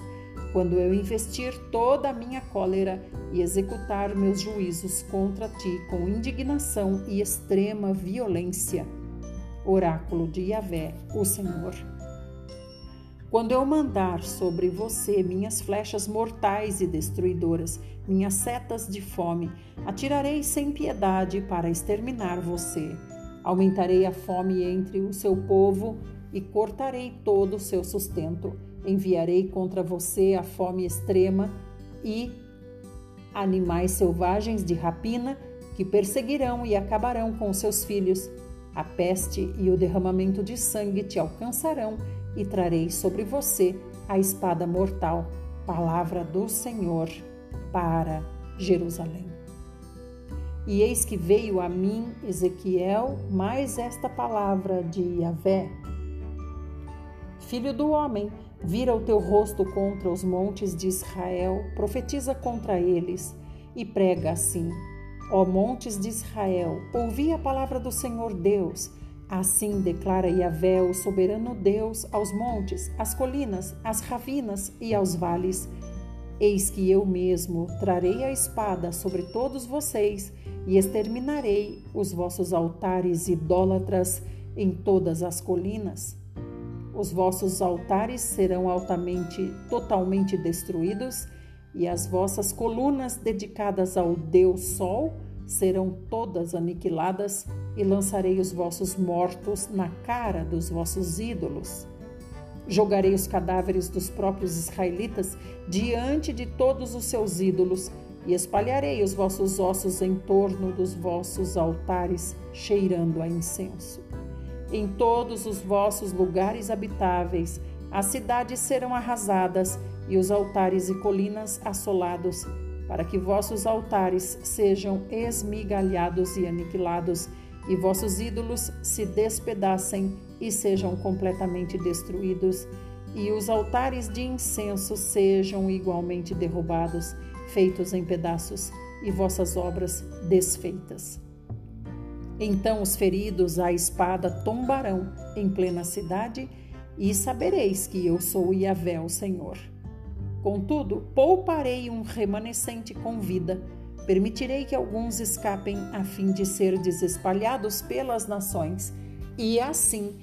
quando eu investir toda a minha cólera e executar meus juízos contra ti com indignação e extrema violência. Oráculo de Yahvé, o Senhor. Quando eu mandar sobre você minhas flechas mortais e destruidoras, minhas setas de fome, atirarei sem piedade para exterminar você. Aumentarei a fome entre o seu povo e cortarei todo o seu sustento Enviarei contra você a fome extrema e animais selvagens de rapina que perseguirão e acabarão com seus filhos. A peste e o derramamento de sangue te alcançarão e trarei sobre você a espada mortal. Palavra do Senhor para Jerusalém. E eis que veio a mim, Ezequiel, mais esta palavra de Yahvé: Filho do homem, vira o teu rosto contra os montes de Israel, profetiza contra eles e prega assim: Ó montes de Israel, ouvi a palavra do Senhor Deus. Assim declara Yahvé, o soberano Deus, aos montes, às colinas, às ravinas e aos vales. Eis que eu mesmo trarei a espada sobre todos vocês e exterminarei os vossos altares idólatras em todas as colinas. Os vossos altares serão altamente, totalmente destruídos e as vossas colunas dedicadas ao Deus Sol serão todas aniquiladas, e lançarei os vossos mortos na cara dos vossos ídolos. Jogarei os cadáveres dos próprios israelitas diante de todos os seus ídolos, e espalharei os vossos ossos em torno dos vossos altares, cheirando a incenso. Em todos os vossos lugares habitáveis, as cidades serão arrasadas e os altares e colinas assolados, para que vossos altares sejam esmigalhados e aniquilados, e vossos ídolos se despedacem e sejam completamente destruídos, e os altares de incenso sejam igualmente derrubados, feitos em pedaços, e vossas obras desfeitas. Então os feridos à espada tombarão em plena cidade, e sabereis que eu sou Yahvé, o Senhor. Contudo, pouparei um remanescente com vida. Permitirei que alguns escapem a fim de ser desespalhados pelas nações. E assim,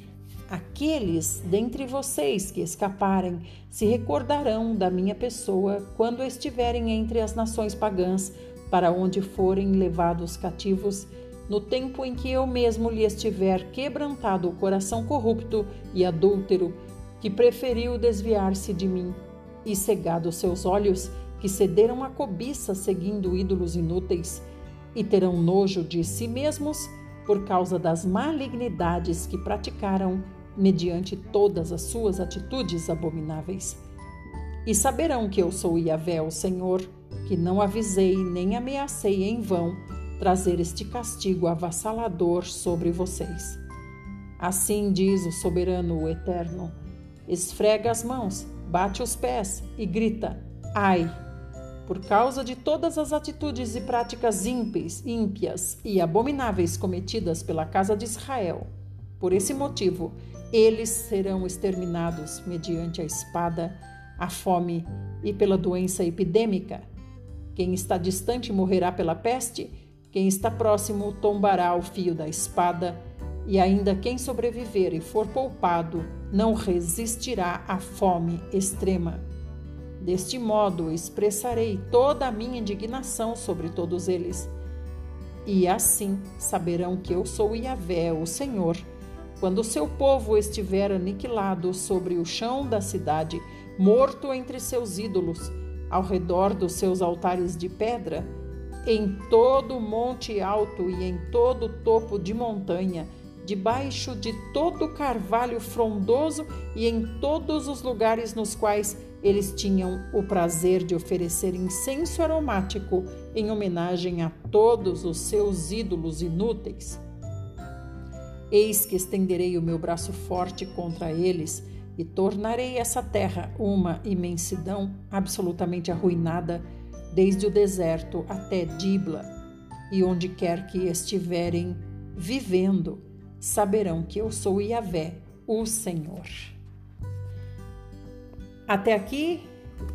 aqueles dentre vocês que escaparem se recordarão da minha pessoa quando estiverem entre as nações pagãs, para onde forem levados cativos, no tempo em que eu mesmo lhes tiver quebrantado o coração corrupto e adúltero, que preferiu desviar-se de mim e cegado seus olhos, que cederam à cobiça seguindo ídolos inúteis, e terão nojo de si mesmos por causa das malignidades que praticaram mediante todas as suas atitudes abomináveis. E saberão que eu sou Yahvé, o Senhor, que não avisei nem ameacei em vão trazer este castigo avassalador sobre vocês. Assim diz o soberano, o eterno: esfrega as mãos, bate os pés e grita: Ai! Por causa de todas as atitudes e práticas ímpias, ímpias e abomináveis cometidas pela casa de Israel. Por esse motivo, eles serão exterminados mediante a espada, a fome e pela doença epidêmica. Quem está distante morrerá pela peste, quem está próximo tombará ao fio da espada e ainda quem sobreviver e for poupado não resistirá à fome extrema. Deste modo expressarei toda a minha indignação sobre todos eles. E assim saberão que eu sou Yahvé, o Senhor, quando o seu povo estiver aniquilado sobre o chão da cidade, morto entre seus ídolos, ao redor dos seus altares de pedra, em todo monte alto e em todo topo de montanha, debaixo de todo carvalho frondoso e em todos os lugares nos quais eles tinham o prazer de oferecer incenso aromático em homenagem a todos os seus ídolos inúteis. Eis que estenderei o meu braço forte contra eles e tornarei essa terra uma imensidão absolutamente arruinada, desde o deserto até Dibla, e onde quer que estiverem vivendo saberão que eu sou Yahvé, o Senhor. Até aqui,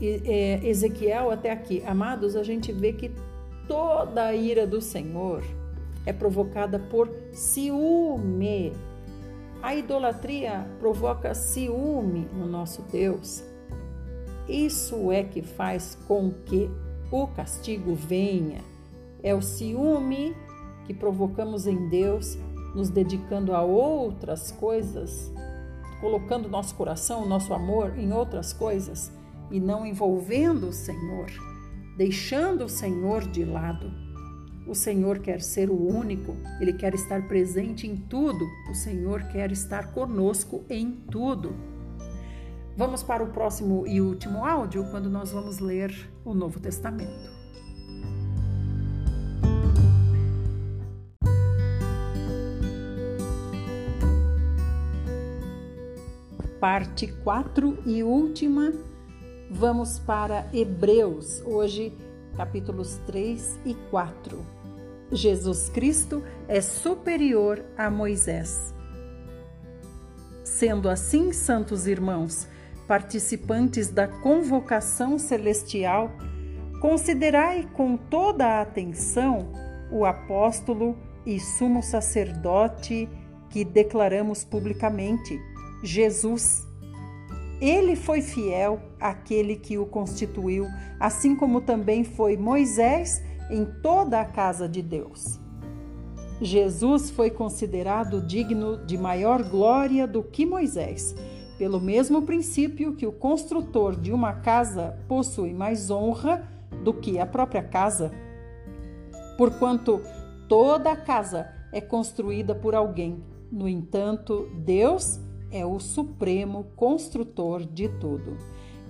é, Ezequiel, até aqui, amados, a gente vê que toda a ira do Senhor é provocada por ciúme. A idolatria provoca ciúme no nosso Deus. Isso é que faz com que o castigo venha. É o ciúme que provocamos em Deus nos dedicando a outras coisas, colocando nosso coração, nosso amor em outras coisas e não envolvendo o Senhor, deixando o Senhor de lado. O Senhor quer ser o único, ele quer estar presente em tudo, o Senhor quer estar conosco em tudo. Vamos para o próximo e último áudio, quando nós vamos ler o Novo Testamento. Parte 4 e última, vamos para Hebreus, hoje capítulos 3 e 4. Jesus Cristo é superior a Moisés. Sendo assim, santos irmãos, participantes da convocação celestial, considerai com toda a atenção o apóstolo e sumo sacerdote que declaramos publicamente, Jesus. Ele foi fiel àquele que o constituiu, assim como também foi Moisés em toda a casa de Deus. Jesus foi considerado digno de maior glória do que Moisés, pelo mesmo princípio que o construtor de uma casa possui mais honra do que a própria casa. Porquanto toda a casa é construída por alguém, no entanto, Deus é o supremo construtor de tudo.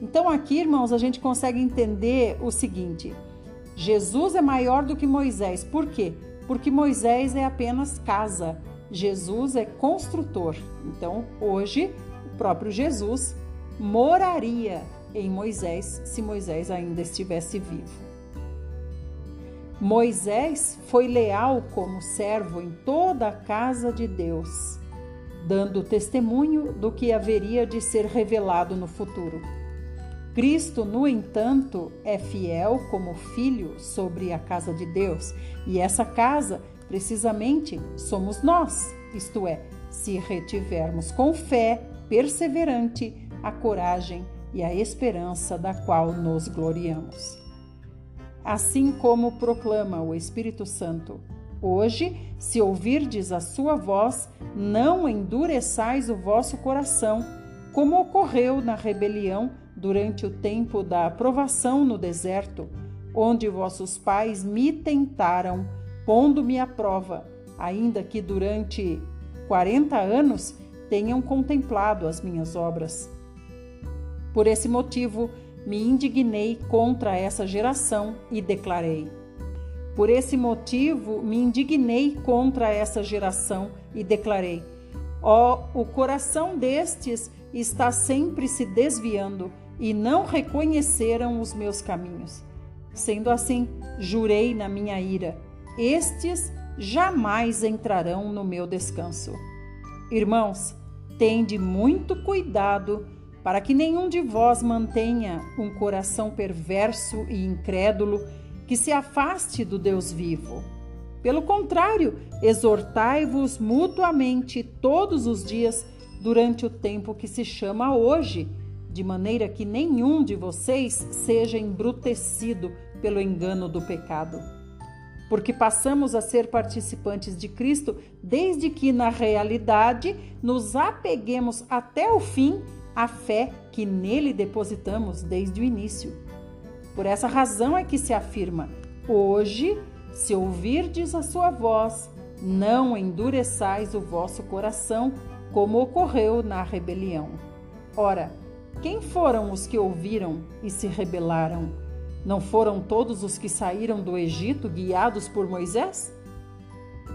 Então, aqui, irmãos, a gente consegue entender o seguinte: Jesus é maior do que Moisés. Por quê? Porque Moisés é apenas casa, Jesus é construtor. Então, hoje, próprio Jesus moraria em Moisés se Moisés ainda estivesse vivo. Moisés foi leal como servo em toda a casa de Deus, dando testemunho do que haveria de ser revelado no futuro. Cristo, no entanto, é fiel como filho sobre a casa de Deus, e essa casa, precisamente, somos nós, isto é, se retivermos com fé perseverante a coragem e a esperança da qual nos gloriamos assim como proclama o Espírito Santo. Hoje, se ouvirdes a sua voz, não endureçais o vosso coração, como ocorreu na rebelião durante o tempo da aprovação no deserto, onde vossos pais me tentaram, pondo-me à prova, ainda que durante quarenta anos tenham contemplado as minhas obras. Por esse motivo, me indignei contra essa geração e declarei: Por esse motivo me indignei contra essa geração e declarei: Ó, oh, o coração destes está sempre se desviando e não reconheceram os meus caminhos. Sendo assim, jurei na minha ira: estes jamais entrarão no meu descanso. Irmãos, tende muito cuidado para que nenhum de vós mantenha um coração perverso e incrédulo que se afaste do Deus vivo. Pelo contrário, exortai-vos mutuamente todos os dias durante o tempo que se chama hoje, de maneira que nenhum de vocês seja embrutecido pelo engano do pecado. Porque passamos a ser participantes de Cristo desde que, na realidade, nos apeguemos até o fim a fé que nele depositamos desde o início. Por essa razão é que se afirma: hoje, se ouvirdes a sua voz, não endureçais o vosso coração, como ocorreu na rebelião. Ora, quem foram os que ouviram e se rebelaram? Não foram todos os que saíram do Egito guiados por Moisés?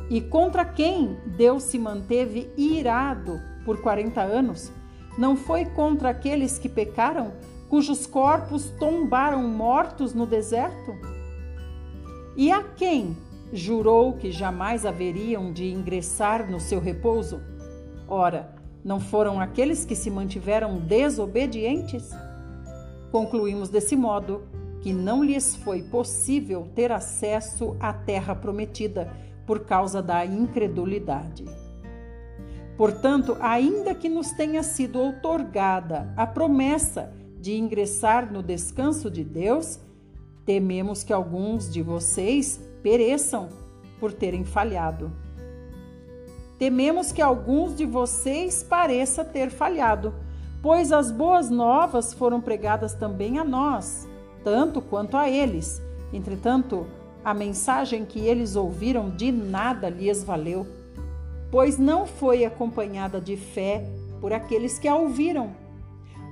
E contra quem Deus se manteve irado por 40 anos? Não foi contra aqueles que pecaram, cujos corpos tombaram mortos no deserto? E a quem jurou que jamais haveriam de ingressar no seu repouso? Ora, não foram aqueles que se mantiveram desobedientes? Concluímos desse modo que não lhes foi possível ter acesso à terra prometida por causa da incredulidade. Portanto, ainda que nos tenha sido outorgada a promessa de ingressar no descanso de Deus, tememos que alguns de vocês pereçam por terem falhado. Tememos que alguns de vocês pareça ter falhado, pois as boas novas foram pregadas também a nós, tanto quanto a eles. Entretanto, a mensagem que eles ouviram de nada lhes valeu pois não foi acompanhada de fé por aqueles que a ouviram.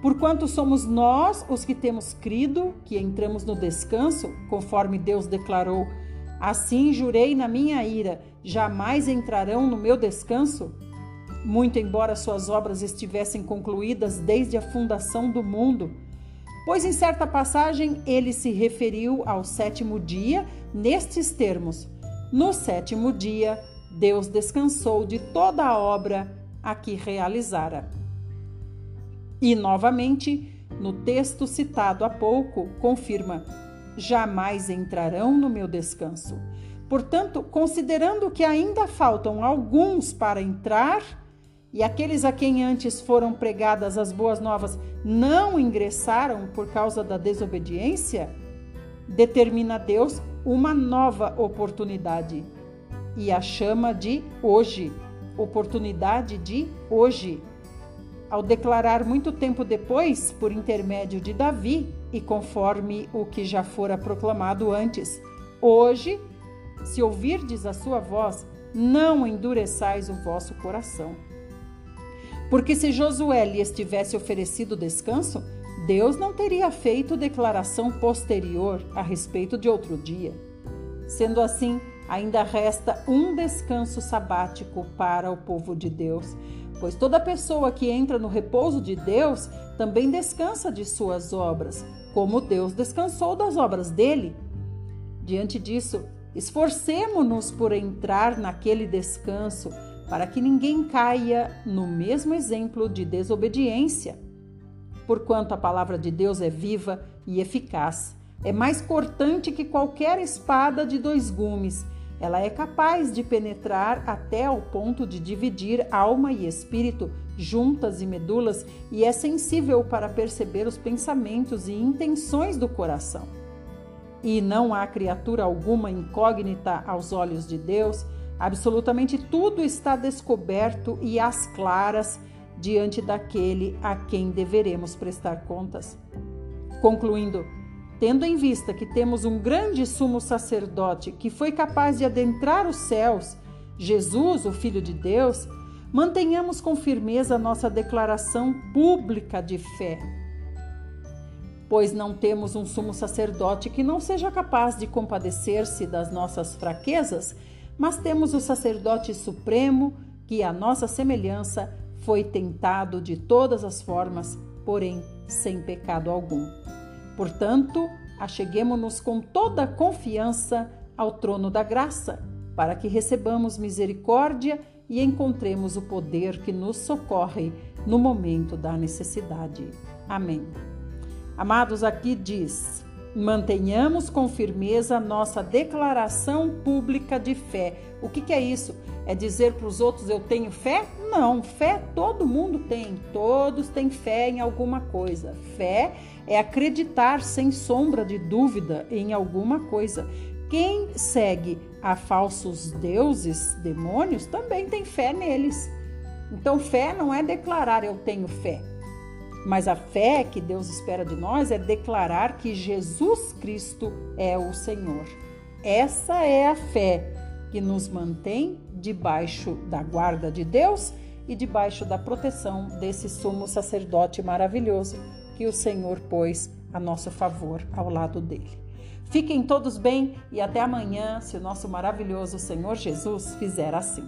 Porquanto somos nós os que temos crido que entramos no descanso, conforme Deus declarou: Assim jurei na minha ira, jamais entrarão no meu descanso. muito embora suas obras estivessem concluídas desde a fundação do mundo. Pois em certa passagem ele se referiu ao sétimo dia nestes termos: No sétimo dia, Deus descansou de toda a obra a que realizara. E novamente, no texto citado há pouco, confirma: jamais entrarão no meu descanso. Portanto, considerando que ainda faltam alguns para entrar, e aqueles a quem antes foram pregadas as boas novas não ingressaram por causa da desobediência, determina Deus uma nova oportunidade e a chama de hoje, oportunidade de hoje. Ao declarar muito tempo depois, por intermédio de Davi, e conforme o que já fora proclamado antes, hoje, se ouvirdes a sua voz, não endureçais o vosso coração. Porque se Josué lhes tivesse oferecido descanso, Deus não teria feito declaração posterior a respeito de outro dia. Sendo assim, ainda resta um descanso sabático para o povo de Deus, pois toda pessoa que entra no repouso de Deus também descansa de suas obras, como Deus descansou das obras dele. Diante disso, esforcemo-nos por entrar naquele descanso para que ninguém caia no mesmo exemplo de desobediência. Porquanto a palavra de Deus é viva e eficaz, é mais cortante que qualquer espada de dois gumes. Ela é capaz de penetrar até ao ponto de dividir alma e espírito, juntas e medulas, e é sensível para perceber os pensamentos e intenções do coração. E não há criatura alguma incógnita aos olhos de Deus, Absolutamente tudo está descoberto e às claras diante daquele a quem deveremos prestar contas. Concluindo, tendo em vista que temos um grande sumo sacerdote que foi capaz de adentrar os céus, Jesus, o Filho de Deus, mantenhamos com firmeza nossa declaração pública de fé. Pois não temos um sumo sacerdote que não seja capaz de compadecer-se das nossas fraquezas mas temos o sacerdote supremo que, à nossa semelhança, foi tentado de todas as formas, porém sem pecado algum. Portanto, acheguemo-nos com toda confiança ao trono da graça, para que recebamos misericórdia e encontremos o poder que nos socorre no momento da necessidade. Amém. Amados, aqui diz: Mantenhamos com firmeza nossa declaração pública de fé. O que, que é isso? É dizer para os outros eu tenho fé? Não, fé todo mundo tem, todos têm fé em alguma coisa. Fé é acreditar sem sombra de dúvida em alguma coisa. Quem segue a falsos deuses, demônios, também tem fé neles. Então, fé não é declarar eu tenho fé. Mas a fé que Deus espera de nós é declarar que Jesus Cristo é o Senhor. Essa é a fé que nos mantém debaixo da guarda de Deus e debaixo da proteção desse sumo sacerdote maravilhoso que o Senhor pôs a nosso favor ao lado dele. Fiquem todos bem e até amanhã, se o nosso maravilhoso Senhor Jesus fizer assim.